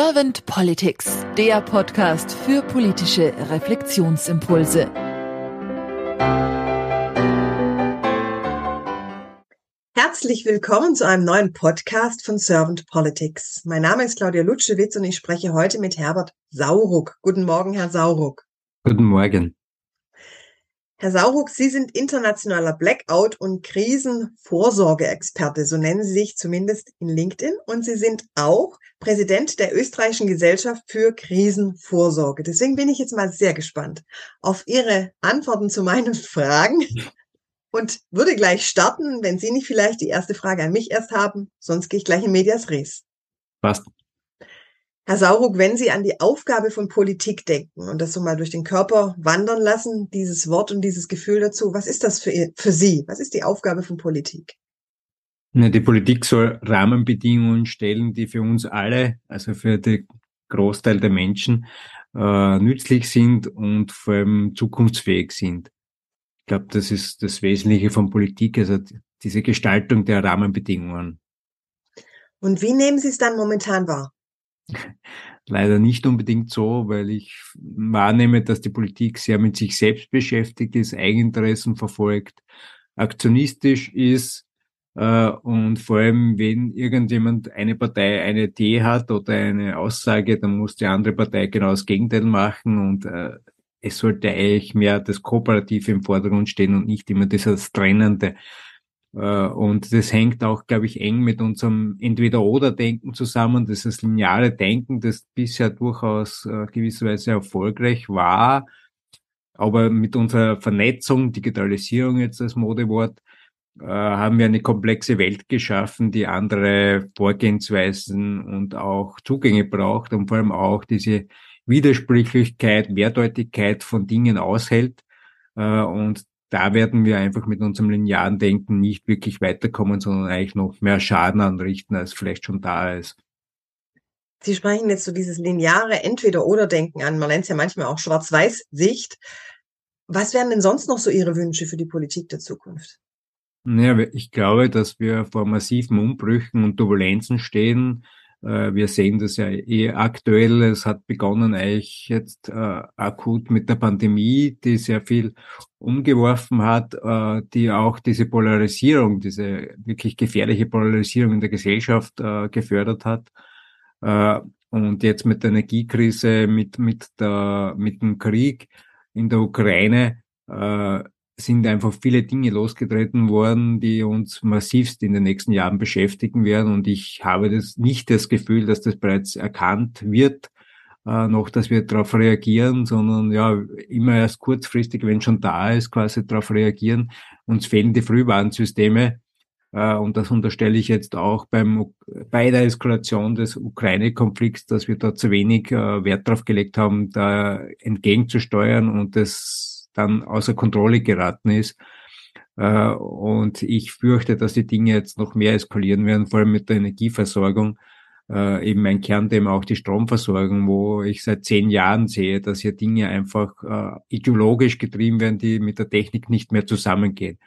Servant Politics, der Podcast für politische Reflexionsimpulse. Herzlich willkommen zu einem neuen Podcast von Servant Politics. Mein Name ist Claudia Lutschewitz und ich spreche heute mit Herbert Sauruck. Guten Morgen, Herr Sauruck. Guten Morgen. Herr Sauruck, Sie sind internationaler Blackout- und Krisenvorsorgeexperte, so nennen Sie sich zumindest in LinkedIn. Und Sie sind auch Präsident der österreichischen Gesellschaft für Krisenvorsorge. Deswegen bin ich jetzt mal sehr gespannt auf Ihre Antworten zu meinen Fragen und würde gleich starten, wenn Sie nicht vielleicht die erste Frage an mich erst haben. Sonst gehe ich gleich in Medias Res. Passt. Herr Sauruck, wenn Sie an die Aufgabe von Politik denken und das so mal durch den Körper wandern lassen, dieses Wort und dieses Gefühl dazu, was ist das für, für Sie? Was ist die Aufgabe von Politik? Die Politik soll Rahmenbedingungen stellen, die für uns alle, also für den Großteil der Menschen, äh, nützlich sind und vor allem zukunftsfähig sind. Ich glaube, das ist das Wesentliche von Politik, also diese Gestaltung der Rahmenbedingungen. Und wie nehmen Sie es dann momentan wahr? Leider nicht unbedingt so, weil ich wahrnehme, dass die Politik sehr mit sich selbst beschäftigt ist, Eigeninteressen verfolgt, aktionistisch ist äh, und vor allem, wenn irgendjemand eine Partei eine Idee hat oder eine Aussage, dann muss die andere Partei genau das Gegenteil machen und äh, es sollte eigentlich mehr das Kooperative im Vordergrund stehen und nicht immer dieses Trennende. Äh, und das hängt auch, glaube ich, eng mit unserem Entweder-Oder-Denken zusammen, das ist lineare Denken, das bisher durchaus äh, gewisserweise erfolgreich war. Aber mit unserer Vernetzung, Digitalisierung jetzt als Modewort, äh, haben wir eine komplexe Welt geschaffen, die andere Vorgehensweisen und auch Zugänge braucht und vor allem auch diese Widersprüchlichkeit, Mehrdeutigkeit von Dingen aushält. Und da werden wir einfach mit unserem linearen Denken nicht wirklich weiterkommen, sondern eigentlich noch mehr Schaden anrichten, als vielleicht schon da ist. Sie sprechen jetzt so dieses lineare Entweder-Oder-Denken an. Man nennt es ja manchmal auch Schwarz-Weiß-Sicht. Was wären denn sonst noch so Ihre Wünsche für die Politik der Zukunft? Naja, ich glaube, dass wir vor massiven Umbrüchen und Turbulenzen stehen, wir sehen das ja eh aktuell. Es hat begonnen eigentlich jetzt äh, akut mit der Pandemie, die sehr viel umgeworfen hat, äh, die auch diese Polarisierung, diese wirklich gefährliche Polarisierung in der Gesellschaft äh, gefördert hat. Äh, und jetzt mit der Energiekrise, mit, mit, der, mit dem Krieg in der Ukraine, äh, sind einfach viele Dinge losgetreten worden, die uns massivst in den nächsten Jahren beschäftigen werden. Und ich habe das nicht das Gefühl, dass das bereits erkannt wird, äh, noch, dass wir darauf reagieren, sondern ja, immer erst kurzfristig, wenn schon da ist, quasi darauf reagieren. Uns fehlen die Frühwarnsysteme. Äh, und das unterstelle ich jetzt auch beim, bei der Eskalation des Ukraine-Konflikts, dass wir da zu wenig äh, Wert darauf gelegt haben, da entgegenzusteuern und das dann außer Kontrolle geraten ist. Äh, und ich fürchte, dass die Dinge jetzt noch mehr eskalieren werden, vor allem mit der Energieversorgung. Äh, eben mein Kernthema auch die Stromversorgung, wo ich seit zehn Jahren sehe, dass hier Dinge einfach äh, ideologisch getrieben werden, die mit der Technik nicht mehr zusammengehen.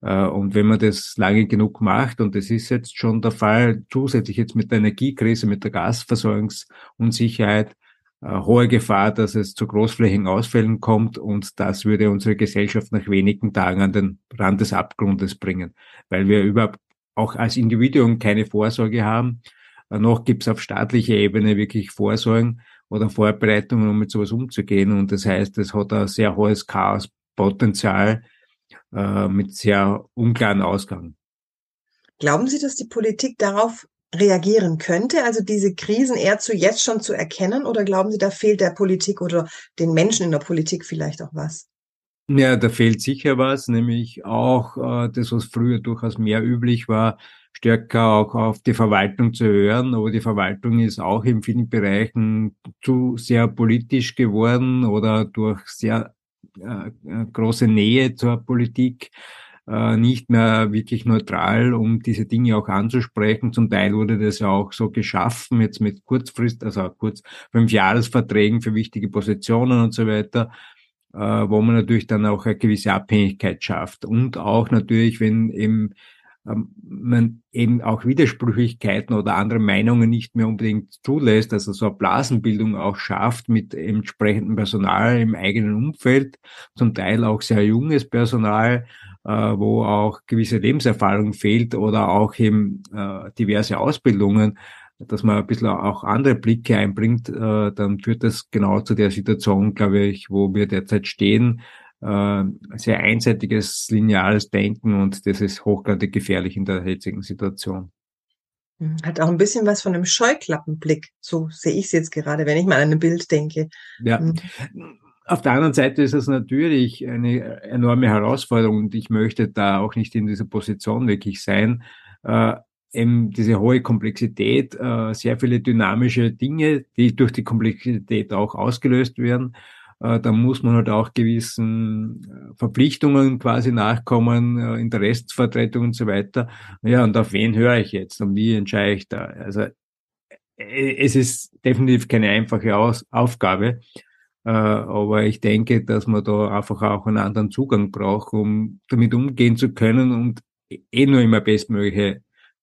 Und wenn man das lange genug macht, und das ist jetzt schon der Fall, zusätzlich jetzt mit der Energiekrise, mit der Gasversorgungsunsicherheit, hohe Gefahr, dass es zu großflächigen Ausfällen kommt und das würde unsere Gesellschaft nach wenigen Tagen an den Rand des Abgrundes bringen, weil wir überhaupt auch als Individuum keine Vorsorge haben. Äh, noch gibt es auf staatlicher Ebene wirklich Vorsorgen oder Vorbereitungen, um mit sowas umzugehen. Und das heißt, es hat ein sehr hohes Chaospotenzial äh, mit sehr unklaren Ausgang. Glauben Sie, dass die Politik darauf reagieren könnte? Also diese Krisen eher zu jetzt schon zu erkennen oder glauben Sie, da fehlt der Politik oder den Menschen in der Politik vielleicht auch was? Ja, da fehlt sicher was, nämlich auch äh, das, was früher durchaus mehr üblich war, stärker auch auf die Verwaltung zu hören. Aber die Verwaltung ist auch in vielen Bereichen zu sehr politisch geworden oder durch sehr äh, äh große Nähe zur Politik nicht mehr wirklich neutral, um diese Dinge auch anzusprechen. Zum Teil wurde das ja auch so geschaffen, jetzt mit Kurzfrist, also kurz fünf Jahresverträgen für wichtige Positionen und so weiter, äh, wo man natürlich dann auch eine gewisse Abhängigkeit schafft. Und auch natürlich, wenn eben ähm, man eben auch Widersprüchlichkeiten oder andere Meinungen nicht mehr unbedingt zulässt, also so eine Blasenbildung auch schafft mit entsprechendem Personal im eigenen Umfeld, zum Teil auch sehr junges Personal, äh, wo auch gewisse Lebenserfahrung fehlt oder auch eben äh, diverse Ausbildungen, dass man ein bisschen auch andere Blicke einbringt, äh, dann führt das genau zu der Situation, glaube ich, wo wir derzeit stehen, äh, sehr einseitiges lineares Denken und das ist hochgradig gefährlich in der jetzigen Situation. Hm, hat auch ein bisschen was von einem Scheuklappenblick. So sehe ich es jetzt gerade, wenn ich mal an ein Bild denke. Ja. Auf der anderen Seite ist es natürlich eine enorme Herausforderung und ich möchte da auch nicht in dieser Position wirklich sein. Äh, eben diese hohe Komplexität, äh, sehr viele dynamische Dinge, die durch die Komplexität auch ausgelöst werden äh, da muss man halt auch gewissen äh, Verpflichtungen quasi nachkommen, äh, Interessensvertretung und so weiter. Ja, und auf wen höre ich jetzt und wie entscheide ich da? Also es ist definitiv keine einfache Aus Aufgabe, aber ich denke, dass man da einfach auch einen anderen Zugang braucht, um damit umgehen zu können und eh nur immer bestmögliche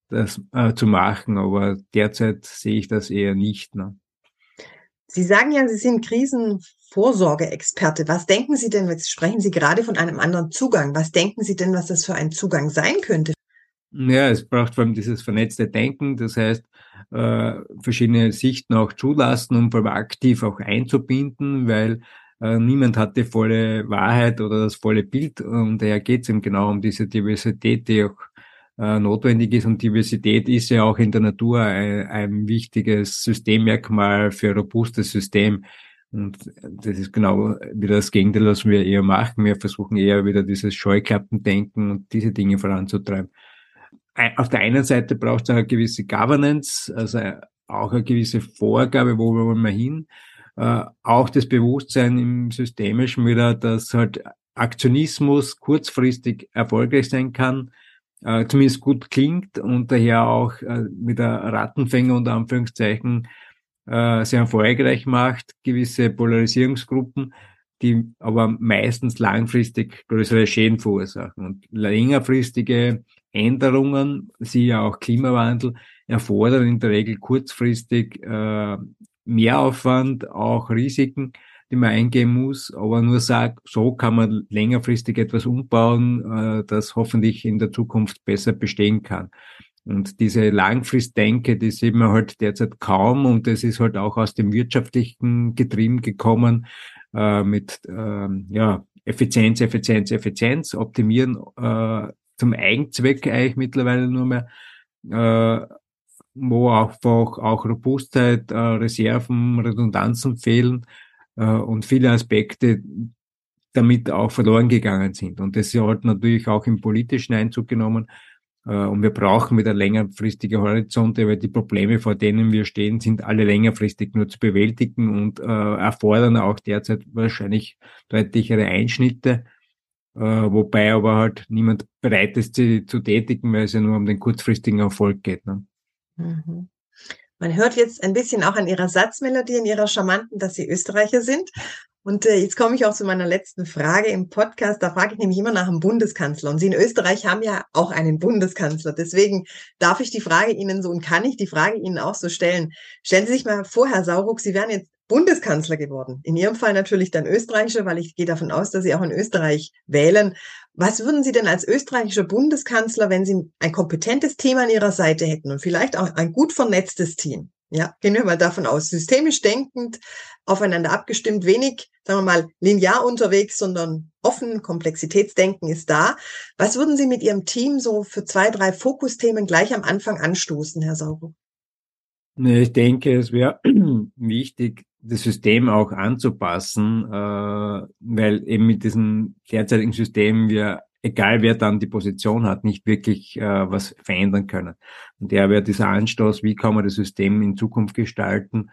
das äh, zu machen. Aber derzeit sehe ich das eher nicht. Ne? Sie sagen ja, Sie sind Krisenvorsorgeexperte. Was denken Sie denn, jetzt sprechen Sie gerade von einem anderen Zugang. Was denken Sie denn, was das für ein Zugang sein könnte? Ja, es braucht vor allem dieses vernetzte Denken, das heißt, äh, verschiedene Sichten auch zulassen, um vor allem aktiv auch einzubinden, weil äh, niemand hat die volle Wahrheit oder das volle Bild und daher geht es eben genau um diese Diversität, die auch äh, notwendig ist. Und Diversität ist ja auch in der Natur ein, ein wichtiges Systemmerkmal für ein robustes System. Und das ist genau wieder das Gegenteil, was wir eher machen. Wir versuchen eher wieder dieses Scheuklappendenken und diese Dinge voranzutreiben. Auf der einen Seite braucht es eine gewisse Governance, also auch eine gewisse Vorgabe, wo wollen wir hin. Äh, auch das Bewusstsein im Systemischen wieder, dass halt Aktionismus kurzfristig erfolgreich sein kann, äh, zumindest gut klingt und daher auch äh, mit der Rattenfänger unter Anführungszeichen äh, sehr erfolgreich macht, gewisse Polarisierungsgruppen, die aber meistens langfristig größere Schäden verursachen. Und längerfristige Änderungen, siehe auch Klimawandel, erfordern in der Regel kurzfristig äh, Mehraufwand, auch Risiken die man eingehen muss, aber nur sagt, so kann man längerfristig etwas umbauen, äh, das hoffentlich in der Zukunft besser bestehen kann. Und diese Langfristdenke, die sieht man halt derzeit kaum und das ist halt auch aus dem wirtschaftlichen Getrieben gekommen äh, mit äh, ja, Effizienz, Effizienz, Effizienz, optimieren äh, zum Eigenzweck eigentlich mittlerweile nur mehr, äh, wo einfach auch Robustheit, äh, Reserven, Redundanzen fehlen äh, und viele Aspekte damit auch verloren gegangen sind. Und das hat natürlich auch im politischen Einzug genommen. Äh, und wir brauchen wieder längerfristige Horizonte, weil die Probleme, vor denen wir stehen, sind alle längerfristig nur zu bewältigen und äh, erfordern auch derzeit wahrscheinlich deutlichere Einschnitte. Äh, wobei aber halt niemand bereit ist, sie zu tätigen, weil es ja nur um den kurzfristigen Erfolg geht. Ne? Mhm. Man hört jetzt ein bisschen auch an ihrer Satzmelodie, in ihrer charmanten, dass sie Österreicher sind. Und äh, jetzt komme ich auch zu meiner letzten Frage im Podcast. Da frage ich nämlich immer nach einem Bundeskanzler. Und Sie in Österreich haben ja auch einen Bundeskanzler. Deswegen darf ich die Frage Ihnen so und kann ich die Frage Ihnen auch so stellen. Stellen Sie sich mal vor, Herr Sauruck, Sie wären jetzt Bundeskanzler geworden. In Ihrem Fall natürlich dann österreichischer, weil ich gehe davon aus, dass Sie auch in Österreich wählen. Was würden Sie denn als österreichischer Bundeskanzler, wenn Sie ein kompetentes Team an Ihrer Seite hätten und vielleicht auch ein gut vernetztes Team? Ja, gehen wir mal davon aus, systemisch denkend, aufeinander abgestimmt, wenig, sagen wir mal, linear unterwegs, sondern offen, Komplexitätsdenken ist da. Was würden Sie mit Ihrem Team so für zwei, drei Fokusthemen gleich am Anfang anstoßen, Herr Sauber? Ich denke, es wäre wichtig, das System auch anzupassen, äh, weil eben mit diesem derzeitigen System wir, egal wer dann die Position hat, nicht wirklich äh, was verändern können. Und der wäre dieser Anstoß, wie kann man das System in Zukunft gestalten,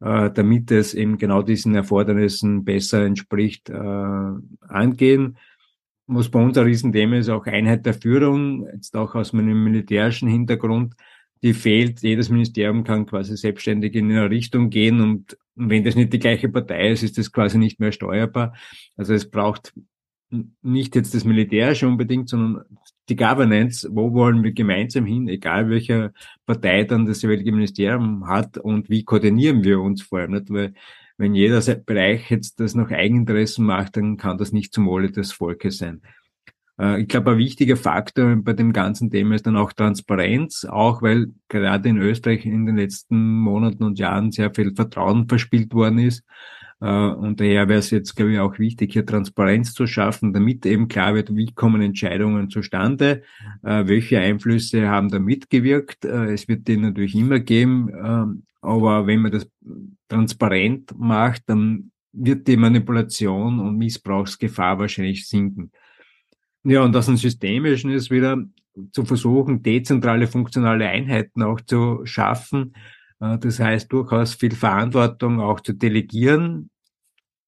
äh, damit es eben genau diesen Erfordernissen besser entspricht, angehen. Was bei uns ein Riesenthema ist, auch Einheit der Führung, jetzt auch aus meinem militärischen Hintergrund, die fehlt. Jedes Ministerium kann quasi selbstständig in eine Richtung gehen und wenn das nicht die gleiche Partei ist, ist das quasi nicht mehr steuerbar. Also es braucht nicht jetzt das Militärische unbedingt, sondern die Governance, wo wollen wir gemeinsam hin, egal welcher Partei dann das jeweilige Ministerium hat und wie koordinieren wir uns vor allem, nicht? weil wenn jeder Bereich jetzt das nach Eigeninteressen macht, dann kann das nicht zum Wohle des Volkes sein. Äh, ich glaube, ein wichtiger Faktor bei dem ganzen Thema ist dann auch Transparenz, auch weil gerade in Österreich in den letzten Monaten und Jahren sehr viel Vertrauen verspielt worden ist. Äh, und daher wäre es jetzt, glaube ich, auch wichtig, hier Transparenz zu schaffen, damit eben klar wird, wie kommen Entscheidungen zustande, äh, welche Einflüsse haben da mitgewirkt. Es wird die natürlich immer geben, ähm, aber wenn man das transparent macht, dann wird die Manipulation und Missbrauchsgefahr wahrscheinlich sinken. Ja, und das ein systemischen ist wieder zu versuchen, dezentrale funktionale Einheiten auch zu schaffen. Äh, das heißt, durchaus viel Verantwortung auch zu delegieren.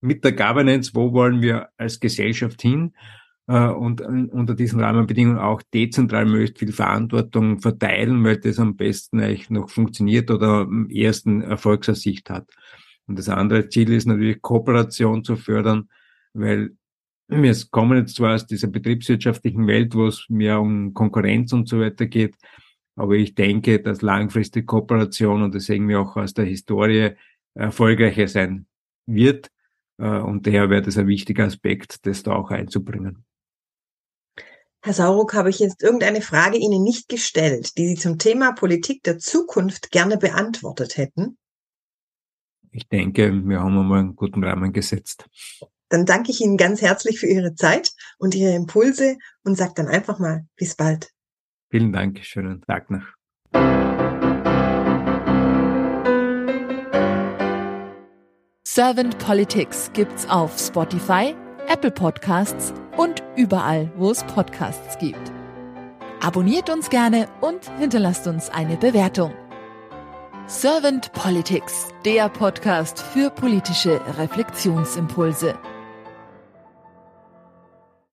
Mit der Governance, wo wollen wir als Gesellschaft hin? Äh, und unter diesen Rahmenbedingungen auch dezentral möglichst viel Verantwortung verteilen, weil das am besten eigentlich noch funktioniert oder am ersten Erfolgsaussicht hat. Und das andere Ziel ist natürlich Kooperation zu fördern, weil wir kommen jetzt zwar aus dieser betriebswirtschaftlichen Welt, wo es mehr um Konkurrenz und so weiter geht, aber ich denke, dass langfristige Kooperation, und das sehen wir auch aus der Historie, erfolgreicher sein wird. Äh, und daher wäre das ein wichtiger Aspekt, das da auch einzubringen. Herr Sauruck, habe ich jetzt irgendeine Frage Ihnen nicht gestellt, die Sie zum Thema Politik der Zukunft gerne beantwortet hätten? Ich denke, wir haben einmal einen guten Rahmen gesetzt. Dann danke ich Ihnen ganz herzlich für Ihre Zeit und Ihre Impulse und sage dann einfach mal bis bald. Vielen Dank, schönen Tag noch. Servant Politics gibt's auf Spotify, Apple Podcasts und überall, wo es Podcasts gibt. Abonniert uns gerne und hinterlasst uns eine Bewertung. Servant Politics, der Podcast für politische Reflexionsimpulse.